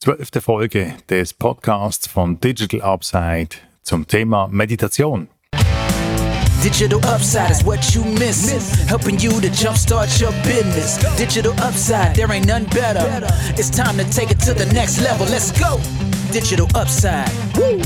Zwölfte Folge des Podcasts von Digital Upside zum Thema Meditation. Digital Upside is what you miss. Helping you to jumpstart your business. Digital Upside, there ain't none better. It's time to take it to the next level. Let's go. Digital Upside. Woo.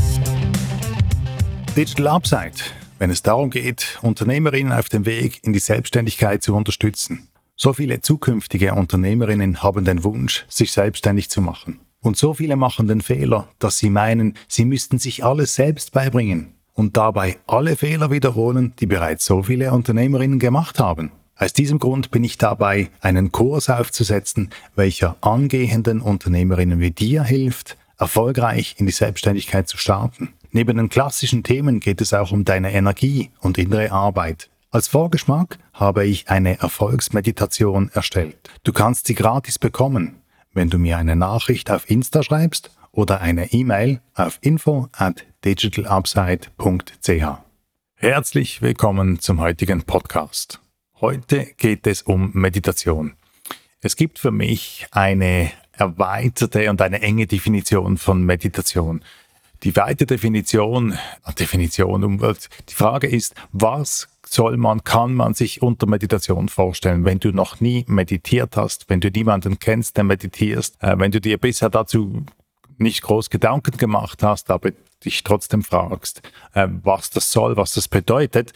Digital Upside, wenn es darum geht, Unternehmerinnen auf dem Weg in die Selbstständigkeit zu unterstützen. So viele zukünftige Unternehmerinnen haben den Wunsch, sich selbstständig zu machen. Und so viele machen den Fehler, dass sie meinen, sie müssten sich alles selbst beibringen und dabei alle Fehler wiederholen, die bereits so viele Unternehmerinnen gemacht haben. Aus diesem Grund bin ich dabei, einen Kurs aufzusetzen, welcher angehenden Unternehmerinnen wie dir hilft, erfolgreich in die Selbstständigkeit zu starten. Neben den klassischen Themen geht es auch um deine Energie und innere Arbeit. Als Vorgeschmack habe ich eine Erfolgsmeditation erstellt. Du kannst sie gratis bekommen wenn du mir eine Nachricht auf Insta schreibst oder eine E-Mail auf info at digitalupside.ch. Herzlich willkommen zum heutigen Podcast. Heute geht es um Meditation. Es gibt für mich eine erweiterte und eine enge Definition von Meditation. Die weite Definition, Definition, die Frage ist, was soll man, kann man sich unter Meditation vorstellen, wenn du noch nie meditiert hast, wenn du niemanden kennst, der meditierst, äh, wenn du dir bisher dazu nicht groß Gedanken gemacht hast, aber dich trotzdem fragst, äh, was das soll, was das bedeutet,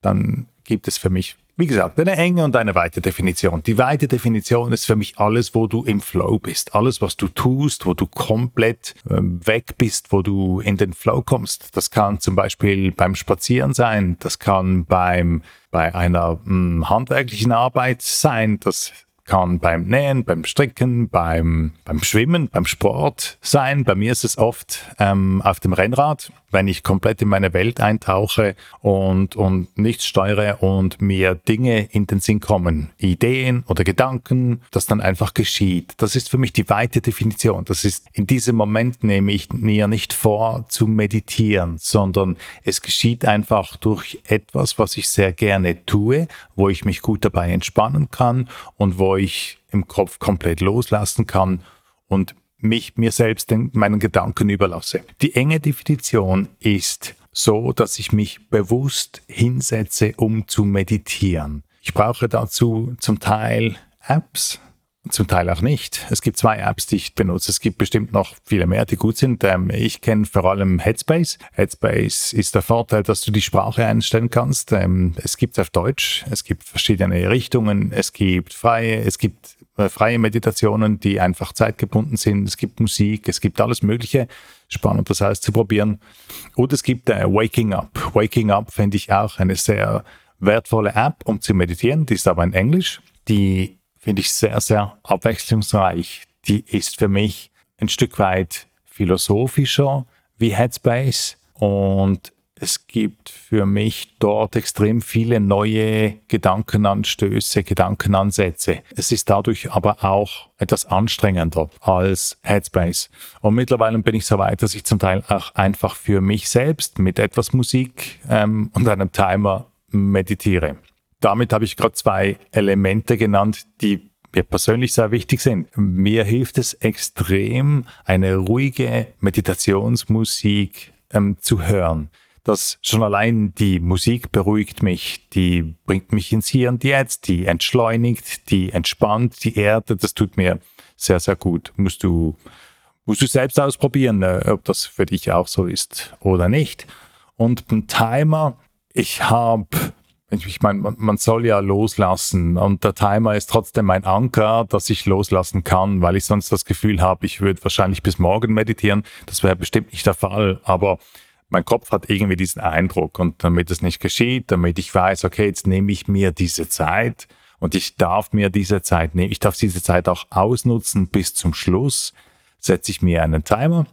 dann gibt es für mich wie gesagt, eine enge und eine weite Definition. Die weite Definition ist für mich alles, wo du im Flow bist. Alles, was du tust, wo du komplett äh, weg bist, wo du in den Flow kommst. Das kann zum Beispiel beim Spazieren sein. Das kann beim, bei einer mh, hm, handwerklichen Arbeit sein. Das kann beim Nähen, beim Stricken, beim, beim Schwimmen, beim Sport sein. Bei mir ist es oft ähm, auf dem Rennrad wenn ich komplett in meine Welt eintauche und, und nichts steuere und mir Dinge in den Sinn kommen, Ideen oder Gedanken, das dann einfach geschieht. Das ist für mich die weite Definition. Das ist, in diesem Moment nehme ich mir nicht vor zu meditieren, sondern es geschieht einfach durch etwas, was ich sehr gerne tue, wo ich mich gut dabei entspannen kann und wo ich im Kopf komplett loslassen kann und mich mir selbst den, meinen Gedanken überlasse. Die enge Definition ist so, dass ich mich bewusst hinsetze, um zu meditieren. Ich brauche dazu zum Teil Apps, zum Teil auch nicht. Es gibt zwei Apps, die ich benutze. Es gibt bestimmt noch viele mehr, die gut sind. Ähm, ich kenne vor allem Headspace. Headspace ist der Vorteil, dass du die Sprache einstellen kannst. Ähm, es gibt auf Deutsch, es gibt verschiedene Richtungen, es gibt freie, es gibt freie Meditationen, die einfach zeitgebunden sind. Es gibt Musik, es gibt alles Mögliche. Spannend, das heißt zu probieren. Und es gibt äh, Waking Up. Waking Up finde ich auch eine sehr wertvolle App, um zu meditieren. Die ist aber in Englisch. Die finde ich sehr, sehr abwechslungsreich. Die ist für mich ein Stück weit philosophischer wie Headspace und es gibt für mich dort extrem viele neue Gedankenanstöße, Gedankenansätze. Es ist dadurch aber auch etwas anstrengender als Headspace. Und mittlerweile bin ich so weit, dass ich zum Teil auch einfach für mich selbst mit etwas Musik ähm, und einem Timer meditiere. Damit habe ich gerade zwei Elemente genannt, die mir persönlich sehr wichtig sind. Mir hilft es extrem, eine ruhige Meditationsmusik ähm, zu hören dass schon allein die Musik beruhigt mich, die bringt mich ins Hier und Jetzt, die entschleunigt, die entspannt die Erde. Das tut mir sehr, sehr gut. Musst du, musst du selbst ausprobieren, äh, ob das für dich auch so ist oder nicht. Und beim Timer, ich habe ich meine, man soll ja loslassen und der Timer ist trotzdem ein Anker, dass ich loslassen kann, weil ich sonst das Gefühl habe, ich würde wahrscheinlich bis morgen meditieren. Das wäre bestimmt nicht der Fall, aber mein Kopf hat irgendwie diesen Eindruck und damit es nicht geschieht, damit ich weiß, okay, jetzt nehme ich mir diese Zeit und ich darf mir diese Zeit nehmen, ich darf diese Zeit auch ausnutzen bis zum Schluss, setze ich mir einen Timer,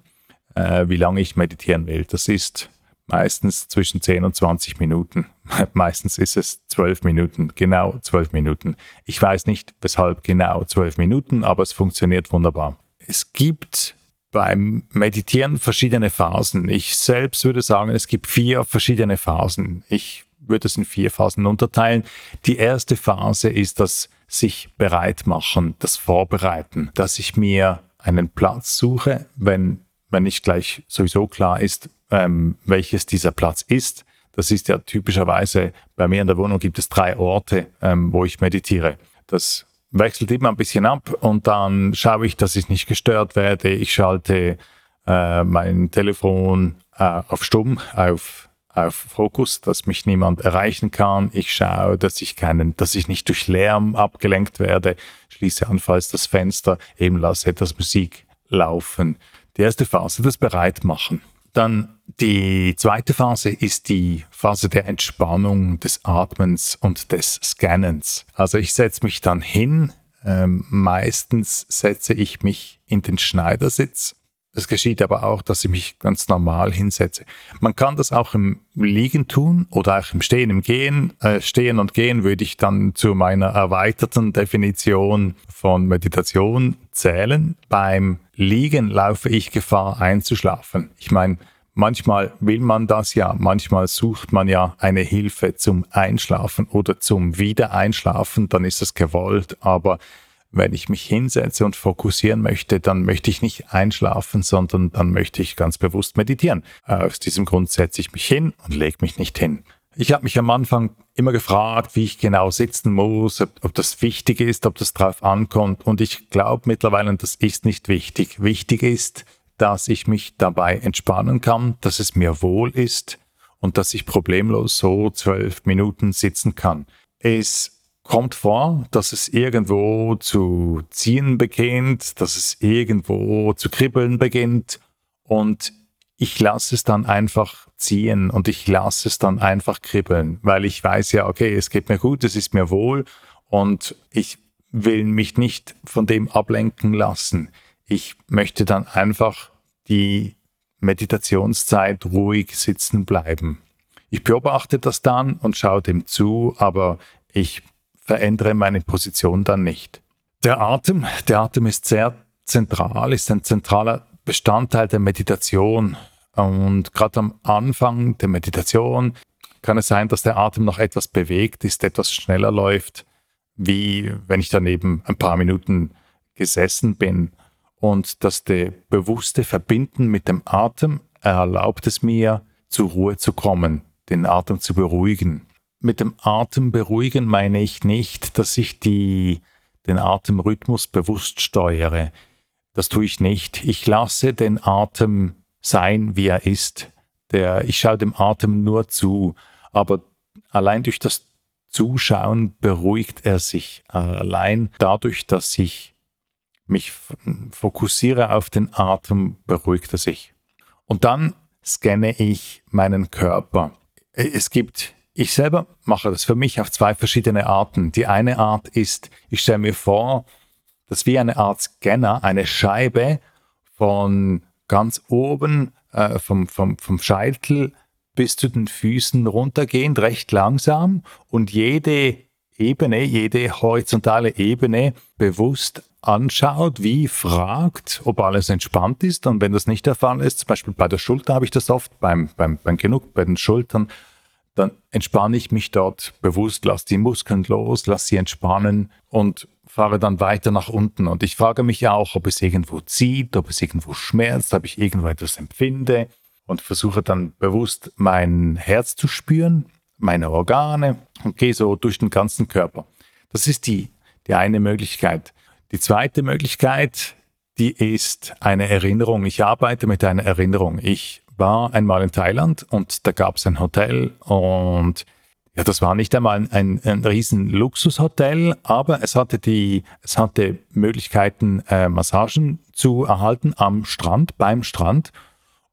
äh, wie lange ich meditieren will. Das ist meistens zwischen 10 und 20 Minuten. meistens ist es 12 Minuten, genau 12 Minuten. Ich weiß nicht, weshalb genau 12 Minuten, aber es funktioniert wunderbar. Es gibt beim Meditieren verschiedene Phasen. Ich selbst würde sagen, es gibt vier verschiedene Phasen. Ich würde es in vier Phasen unterteilen. Die erste Phase ist das sich bereit machen, das Vorbereiten, dass ich mir einen Platz suche, wenn, wenn nicht gleich sowieso klar ist, ähm, welches dieser Platz ist. Das ist ja typischerweise, bei mir in der Wohnung gibt es drei Orte, ähm, wo ich meditiere. Das wechselt immer ein bisschen ab und dann schaue ich, dass ich nicht gestört werde. Ich schalte äh, mein Telefon äh, auf Stumm, auf, auf Fokus, dass mich niemand erreichen kann. Ich schaue, dass ich keinen, dass ich nicht durch Lärm abgelenkt werde. Schließe anfalls das Fenster, eben lasse etwas Musik laufen. Die erste Phase, das Bereitmachen. Dann die zweite Phase ist die Phase der Entspannung, des Atmens und des Scannens. Also ich setze mich dann hin. Ähm, meistens setze ich mich in den Schneidersitz es geschieht aber auch, dass ich mich ganz normal hinsetze. Man kann das auch im Liegen tun oder auch im Stehen, im Gehen. Äh, Stehen und Gehen würde ich dann zu meiner erweiterten Definition von Meditation zählen. Beim Liegen laufe ich Gefahr einzuschlafen. Ich meine, manchmal will man das ja, manchmal sucht man ja eine Hilfe zum Einschlafen oder zum Wiedereinschlafen, dann ist es gewollt, aber wenn ich mich hinsetze und fokussieren möchte, dann möchte ich nicht einschlafen, sondern dann möchte ich ganz bewusst meditieren. Aus diesem Grund setze ich mich hin und lege mich nicht hin. Ich habe mich am Anfang immer gefragt, wie ich genau sitzen muss, ob, ob das wichtig ist, ob das drauf ankommt. Und ich glaube mittlerweile, das ist nicht wichtig. Wichtig ist, dass ich mich dabei entspannen kann, dass es mir wohl ist und dass ich problemlos so zwölf Minuten sitzen kann. Es kommt vor, dass es irgendwo zu ziehen beginnt, dass es irgendwo zu kribbeln beginnt und ich lasse es dann einfach ziehen und ich lasse es dann einfach kribbeln, weil ich weiß ja, okay, es geht mir gut, es ist mir wohl und ich will mich nicht von dem ablenken lassen. Ich möchte dann einfach die Meditationszeit ruhig sitzen bleiben. Ich beobachte das dann und schaue dem zu, aber ich verändere meine Position dann nicht. Der Atem, der Atem ist sehr zentral, ist ein zentraler Bestandteil der Meditation. Und gerade am Anfang der Meditation kann es sein, dass der Atem noch etwas bewegt ist, etwas schneller läuft, wie wenn ich daneben ein paar Minuten gesessen bin. Und der bewusste Verbinden mit dem Atem erlaubt es mir, zur Ruhe zu kommen, den Atem zu beruhigen mit dem Atem beruhigen meine ich nicht, dass ich die, den Atemrhythmus bewusst steuere. Das tue ich nicht. Ich lasse den Atem sein, wie er ist. Der, ich schaue dem Atem nur zu, aber allein durch das Zuschauen beruhigt er sich. Allein dadurch, dass ich mich fokussiere auf den Atem, beruhigt er sich. Und dann scanne ich meinen Körper. Es gibt ich selber mache das für mich auf zwei verschiedene Arten. Die eine Art ist, ich stelle mir vor, dass wie eine Art Scanner eine Scheibe von ganz oben äh, vom, vom, vom Scheitel bis zu den Füßen runtergehend, recht langsam und jede Ebene, jede horizontale Ebene bewusst anschaut, wie fragt, ob alles entspannt ist. Und wenn das nicht der Fall ist, zum Beispiel bei der Schulter habe ich das oft, beim, beim, beim Genug, bei den Schultern, dann entspanne ich mich dort bewusst, lasse die Muskeln los, lasse sie entspannen und fahre dann weiter nach unten. Und ich frage mich auch, ob es irgendwo zieht, ob es irgendwo schmerzt, ob ich irgendwo etwas empfinde und versuche dann bewusst mein Herz zu spüren, meine Organe und gehe so durch den ganzen Körper. Das ist die, die eine Möglichkeit. Die zweite Möglichkeit, die ist eine Erinnerung. Ich arbeite mit einer Erinnerung. Ich war einmal in Thailand und da gab es ein Hotel und ja, das war nicht einmal ein, ein, riesen Luxushotel, aber es hatte die, es hatte Möglichkeiten, äh, Massagen zu erhalten am Strand, beim Strand.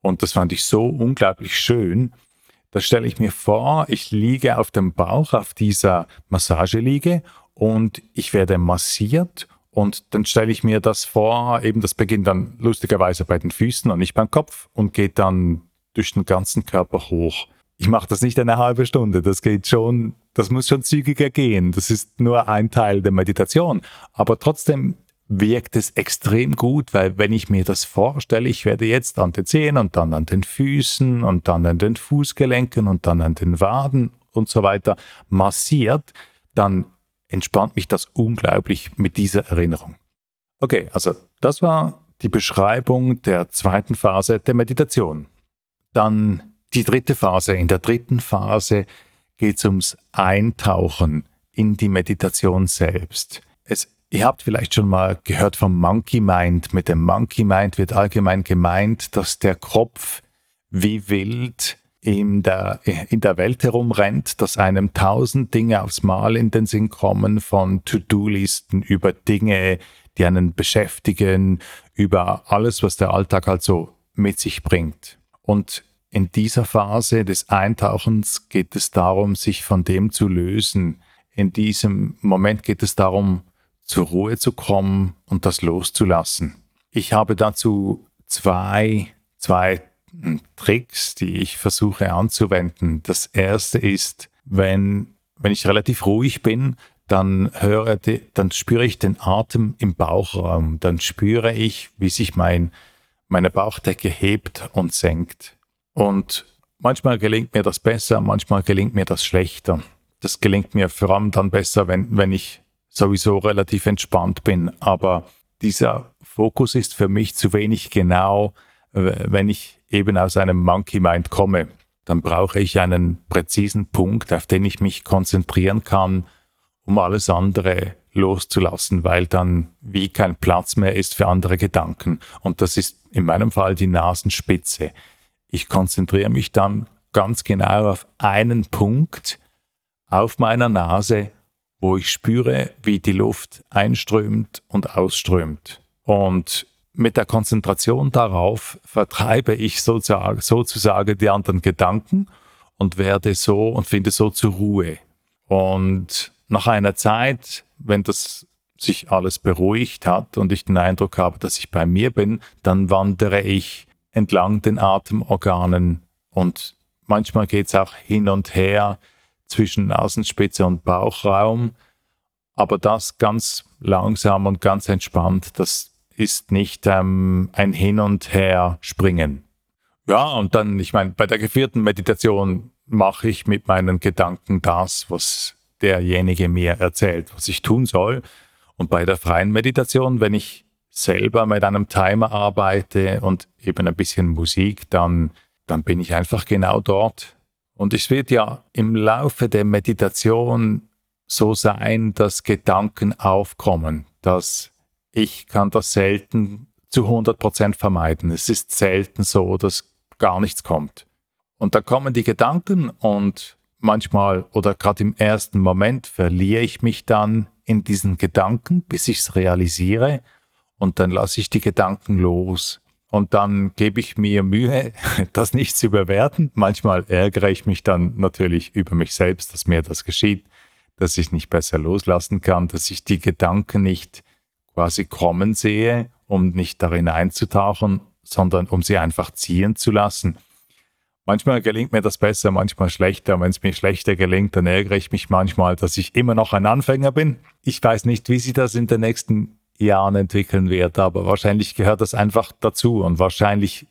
Und das fand ich so unglaublich schön. Da stelle ich mir vor, ich liege auf dem Bauch auf dieser Massageliege und ich werde massiert und dann stelle ich mir das vor, eben das beginnt dann lustigerweise bei den Füßen und nicht beim Kopf und geht dann durch den ganzen Körper hoch. Ich mache das nicht eine halbe Stunde, das geht schon, das muss schon zügiger gehen. Das ist nur ein Teil der Meditation. Aber trotzdem wirkt es extrem gut, weil wenn ich mir das vorstelle, ich werde jetzt an den Zehen und dann an den Füßen und dann an den Fußgelenken und dann an den Waden und so weiter massiert, dann entspannt mich das unglaublich mit dieser Erinnerung. Okay, also das war die Beschreibung der zweiten Phase der Meditation. Dann die dritte Phase. In der dritten Phase geht es ums Eintauchen in die Meditation selbst. Es, ihr habt vielleicht schon mal gehört vom Monkey Mind. Mit dem Monkey Mind wird allgemein gemeint, dass der Kopf wie wild in der, in der Welt herumrennt, dass einem tausend Dinge aufs Mal in den Sinn kommen, von To-Do-Listen über Dinge, die einen beschäftigen, über alles, was der Alltag also mit sich bringt. Und in dieser Phase des Eintauchens geht es darum, sich von dem zu lösen. In diesem Moment geht es darum, zur Ruhe zu kommen und das loszulassen. Ich habe dazu zwei, zwei Tricks, die ich versuche anzuwenden. Das erste ist, wenn, wenn ich relativ ruhig bin, dann höre, dann spüre ich den Atem im Bauchraum. Dann spüre ich, wie sich mein, meine Bauchdecke hebt und senkt. Und manchmal gelingt mir das besser, manchmal gelingt mir das schlechter. Das gelingt mir vor allem dann besser, wenn, wenn ich sowieso relativ entspannt bin. Aber dieser Fokus ist für mich zu wenig genau, wenn ich eben aus einem Monkey Mind komme. Dann brauche ich einen präzisen Punkt, auf den ich mich konzentrieren kann, um alles andere loszulassen, weil dann wie kein Platz mehr ist für andere Gedanken. Und das ist in meinem Fall die Nasenspitze. Ich konzentriere mich dann ganz genau auf einen Punkt auf meiner Nase, wo ich spüre, wie die Luft einströmt und ausströmt. Und mit der Konzentration darauf vertreibe ich sozusagen, sozusagen die anderen Gedanken und werde so und finde so zur Ruhe. Und nach einer Zeit, wenn das sich alles beruhigt hat und ich den Eindruck habe, dass ich bei mir bin, dann wandere ich entlang den Atemorganen und manchmal geht es auch hin und her zwischen Nasenspitze und Bauchraum, aber das ganz langsam und ganz entspannt, das ist nicht ähm, ein Hin und Her springen. Ja, und dann, ich meine, bei der geführten Meditation mache ich mit meinen Gedanken das, was derjenige mir erzählt, was ich tun soll. Und bei der freien Meditation, wenn ich selber mit einem Timer arbeite und eben ein bisschen Musik, dann, dann bin ich einfach genau dort. Und es wird ja im Laufe der Meditation so sein, dass Gedanken aufkommen, dass ich kann das selten zu 100 Prozent vermeiden. Es ist selten so, dass gar nichts kommt. Und da kommen die Gedanken und manchmal oder gerade im ersten Moment verliere ich mich dann in diesen Gedanken, bis ich es realisiere und dann lasse ich die Gedanken los. Und dann gebe ich mir Mühe, das nicht zu überwerten. Manchmal ärgere ich mich dann natürlich über mich selbst, dass mir das geschieht, dass ich nicht besser loslassen kann, dass ich die Gedanken nicht quasi kommen sehe, um nicht darin einzutauchen, sondern um sie einfach ziehen zu lassen. Manchmal gelingt mir das besser, manchmal schlechter. Wenn es mir schlechter gelingt, dann ärgere ich mich manchmal, dass ich immer noch ein Anfänger bin. Ich weiß nicht, wie sich das in den nächsten Jahren entwickeln wird, aber wahrscheinlich gehört das einfach dazu und wahrscheinlich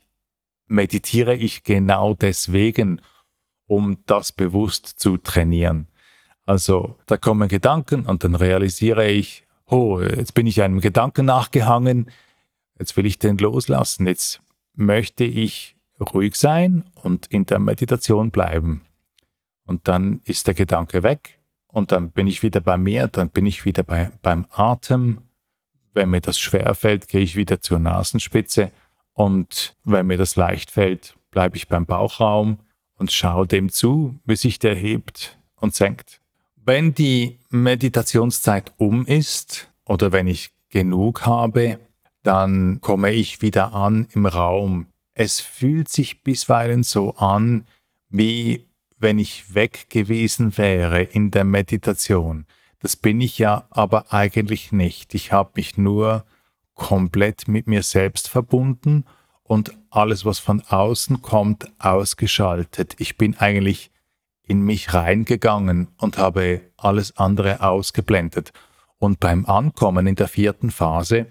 meditiere ich genau deswegen, um das bewusst zu trainieren. Also da kommen Gedanken und dann realisiere ich, oh, jetzt bin ich einem Gedanken nachgehangen, jetzt will ich den loslassen, jetzt möchte ich ruhig sein und in der Meditation bleiben. Und dann ist der Gedanke weg und dann bin ich wieder bei mir, dann bin ich wieder bei, beim Atem wenn mir das schwer fällt, gehe ich wieder zur Nasenspitze und wenn mir das leicht fällt, bleibe ich beim Bauchraum und schaue dem zu, wie sich der hebt und senkt. Wenn die Meditationszeit um ist oder wenn ich genug habe, dann komme ich wieder an im Raum. Es fühlt sich bisweilen so an, wie wenn ich weg gewesen wäre in der Meditation. Das bin ich ja aber eigentlich nicht. Ich habe mich nur komplett mit mir selbst verbunden und alles, was von außen kommt, ausgeschaltet. Ich bin eigentlich in mich reingegangen und habe alles andere ausgeblendet. Und beim Ankommen in der vierten Phase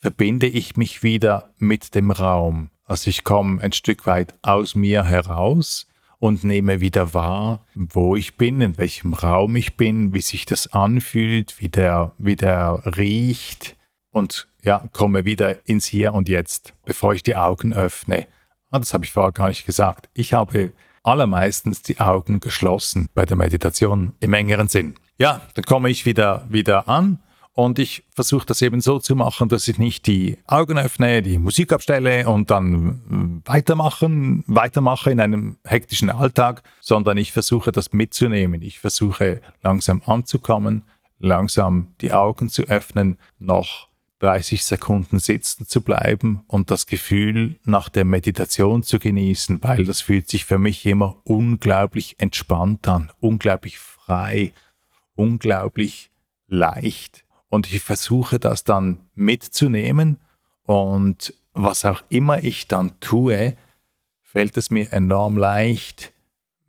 verbinde ich mich wieder mit dem Raum. Also ich komme ein Stück weit aus mir heraus und nehme wieder wahr, wo ich bin, in welchem Raum ich bin, wie sich das anfühlt, wie der, wie der riecht. Und ja, komme wieder ins Hier und Jetzt, bevor ich die Augen öffne. Ah, das habe ich vorher gar nicht gesagt. Ich habe allermeistens die Augen geschlossen bei der Meditation im engeren Sinn. Ja, dann komme ich wieder, wieder an und ich versuche das eben so zu machen, dass ich nicht die Augen öffne, die Musik abstelle und dann weitermachen, weitermache in einem hektischen Alltag, sondern ich versuche das mitzunehmen. Ich versuche langsam anzukommen, langsam die Augen zu öffnen, noch 30 Sekunden sitzen zu bleiben und das Gefühl nach der Meditation zu genießen, weil das fühlt sich für mich immer unglaublich entspannt an, unglaublich frei, unglaublich leicht und ich versuche das dann mitzunehmen und was auch immer ich dann tue, fällt es mir enorm leicht,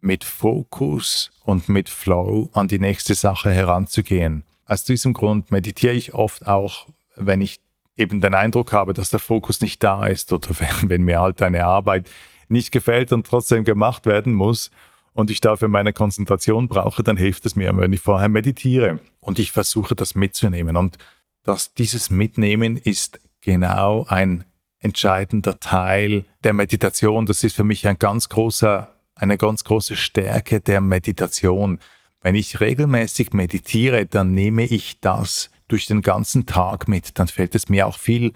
mit Fokus und mit Flow an die nächste Sache heranzugehen. Aus diesem Grund meditiere ich oft auch, wenn ich eben den Eindruck habe, dass der Fokus nicht da ist oder wenn mir halt eine Arbeit nicht gefällt und trotzdem gemacht werden muss und ich dafür meine Konzentration brauche, dann hilft es mir, wenn ich vorher meditiere und ich versuche das mitzunehmen. Und dass dieses Mitnehmen ist genau ein entscheidender Teil der Meditation. Das ist für mich ein ganz großer, eine ganz große Stärke der Meditation. Wenn ich regelmäßig meditiere, dann nehme ich das durch den ganzen Tag mit. Dann fällt es mir auch viel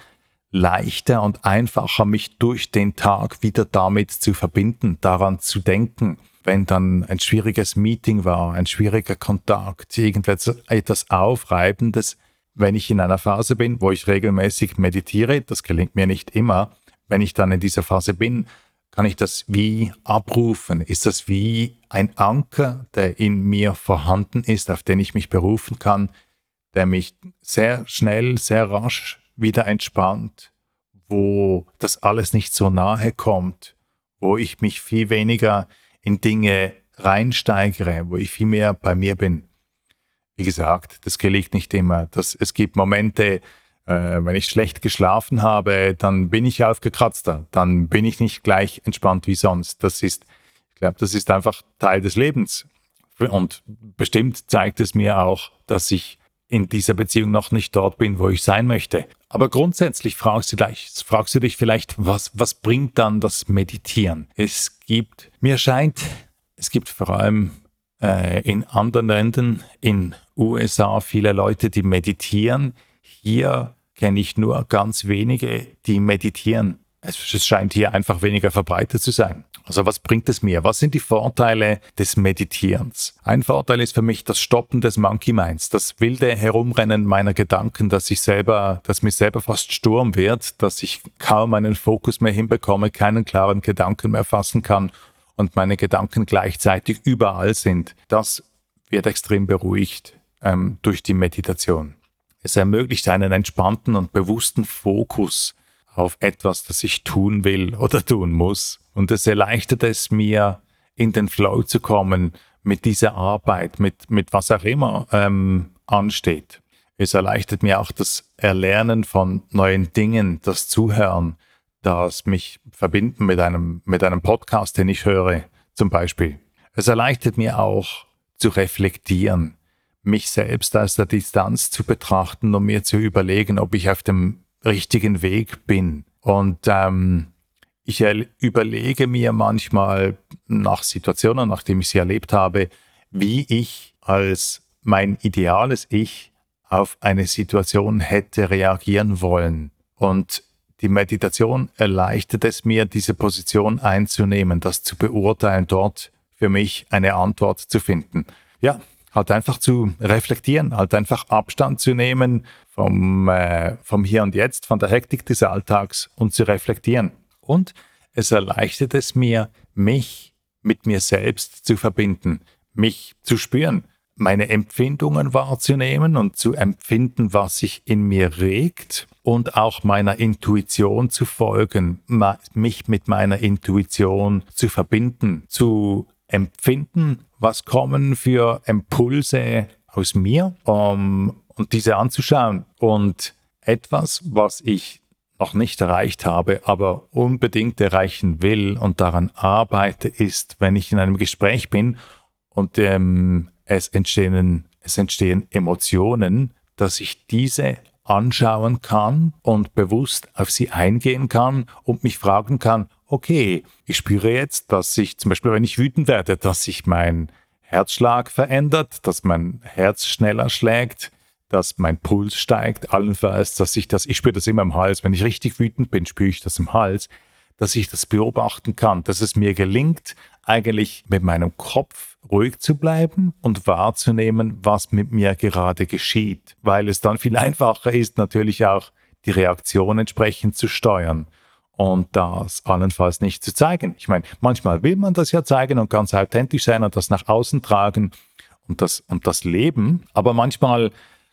leichter und einfacher, mich durch den Tag wieder damit zu verbinden, daran zu denken wenn dann ein schwieriges Meeting war, ein schwieriger Kontakt, irgendetwas Aufreibendes, wenn ich in einer Phase bin, wo ich regelmäßig meditiere, das gelingt mir nicht immer, wenn ich dann in dieser Phase bin, kann ich das wie abrufen? Ist das wie ein Anker, der in mir vorhanden ist, auf den ich mich berufen kann, der mich sehr schnell, sehr rasch wieder entspannt, wo das alles nicht so nahe kommt, wo ich mich viel weniger in Dinge reinsteigere, wo ich viel mehr bei mir bin. Wie gesagt, das gelingt nicht immer. Das, es gibt Momente, äh, wenn ich schlecht geschlafen habe, dann bin ich aufgekratzter, dann bin ich nicht gleich entspannt wie sonst. Das ist, ich glaube, das ist einfach Teil des Lebens. Und bestimmt zeigt es mir auch, dass ich in dieser Beziehung noch nicht dort bin, wo ich sein möchte. Aber grundsätzlich fragst du, gleich, fragst du dich vielleicht, was, was bringt dann das Meditieren? Es gibt, mir scheint, es gibt vor allem äh, in anderen Ländern, in USA, viele Leute, die meditieren. Hier kenne ich nur ganz wenige, die meditieren. Es scheint hier einfach weniger verbreitet zu sein. Also was bringt es mir? Was sind die Vorteile des Meditierens? Ein Vorteil ist für mich das Stoppen des Monkey Minds, das wilde Herumrennen meiner Gedanken, dass ich selber, dass mir selber fast Sturm wird, dass ich kaum einen Fokus mehr hinbekomme, keinen klaren Gedanken mehr fassen kann und meine Gedanken gleichzeitig überall sind. Das wird extrem beruhigt ähm, durch die Meditation. Es ermöglicht einen entspannten und bewussten Fokus auf etwas, das ich tun will oder tun muss. Und es erleichtert es mir, in den Flow zu kommen mit dieser Arbeit, mit, mit was auch immer ähm, ansteht. Es erleichtert mir auch das Erlernen von neuen Dingen, das Zuhören, das mich verbinden mit einem, mit einem Podcast, den ich höre, zum Beispiel. Es erleichtert mir auch zu reflektieren, mich selbst aus der Distanz zu betrachten und mir zu überlegen, ob ich auf dem richtigen Weg bin. Und ähm, ich überlege mir manchmal nach Situationen, nachdem ich sie erlebt habe, wie ich als mein ideales Ich auf eine Situation hätte reagieren wollen. Und die Meditation erleichtert es mir, diese Position einzunehmen, das zu beurteilen, dort für mich eine Antwort zu finden. Ja, halt einfach zu reflektieren, halt einfach Abstand zu nehmen vom, äh, vom Hier und Jetzt, von der Hektik des Alltags und zu reflektieren. Und es erleichtert es mir, mich mit mir selbst zu verbinden, mich zu spüren, meine Empfindungen wahrzunehmen und zu empfinden, was sich in mir regt und auch meiner Intuition zu folgen, mich mit meiner Intuition zu verbinden, zu empfinden, was kommen für Impulse aus mir, um, und diese anzuschauen. Und etwas, was ich noch nicht erreicht habe, aber unbedingt erreichen will und daran arbeite, ist, wenn ich in einem Gespräch bin und ähm, es, entstehen, es entstehen Emotionen, dass ich diese anschauen kann und bewusst auf sie eingehen kann und mich fragen kann, okay, ich spüre jetzt, dass ich zum Beispiel, wenn ich wütend werde, dass sich mein Herzschlag verändert, dass mein Herz schneller schlägt, dass mein Puls steigt, allenfalls, dass ich das, ich spüre das immer im Hals, wenn ich richtig wütend bin, spüre ich das im Hals, dass ich das beobachten kann, dass es mir gelingt, eigentlich mit meinem Kopf ruhig zu bleiben und wahrzunehmen, was mit mir gerade geschieht, weil es dann viel einfacher ist, natürlich auch die Reaktion entsprechend zu steuern und das allenfalls nicht zu zeigen. Ich meine, manchmal will man das ja zeigen und ganz authentisch sein und das nach außen tragen und das, und das leben, aber manchmal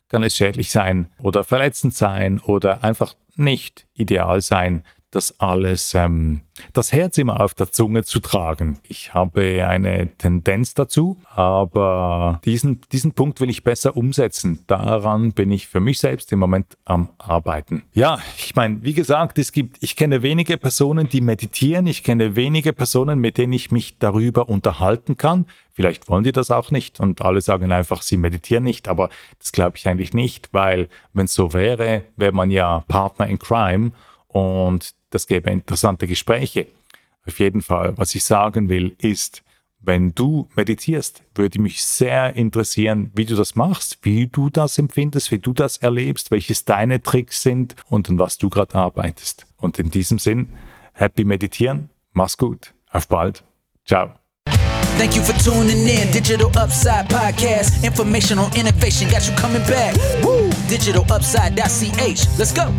kann es schädlich sein oder verletzend sein oder einfach nicht ideal sein, das alles, ähm, das Herz immer auf der Zunge zu tragen. Ich habe eine Tendenz dazu, aber diesen, diesen Punkt will ich besser umsetzen. Daran bin ich für mich selbst im Moment am Arbeiten. Ja, ich meine, wie gesagt, es gibt, ich kenne wenige Personen, die meditieren. Ich kenne wenige Personen, mit denen ich mich darüber unterhalten kann. Vielleicht wollen die das auch nicht und alle sagen einfach, sie meditieren nicht, aber das glaube ich eigentlich nicht, weil wenn es so wäre, wäre man ja Partner in Crime und das gäbe interessante Gespräche. Auf jeden Fall, was ich sagen will, ist, wenn du meditierst, würde mich sehr interessieren, wie du das machst, wie du das empfindest, wie du das erlebst, welches deine Tricks sind und an was du gerade arbeitest. Und in diesem Sinn, happy meditieren, mach's gut, auf bald, ciao. Thank you for tuning in. Digital Upside Podcast. Information on innovation got you coming back. Woo! DigitalUpside.ch. Let's go.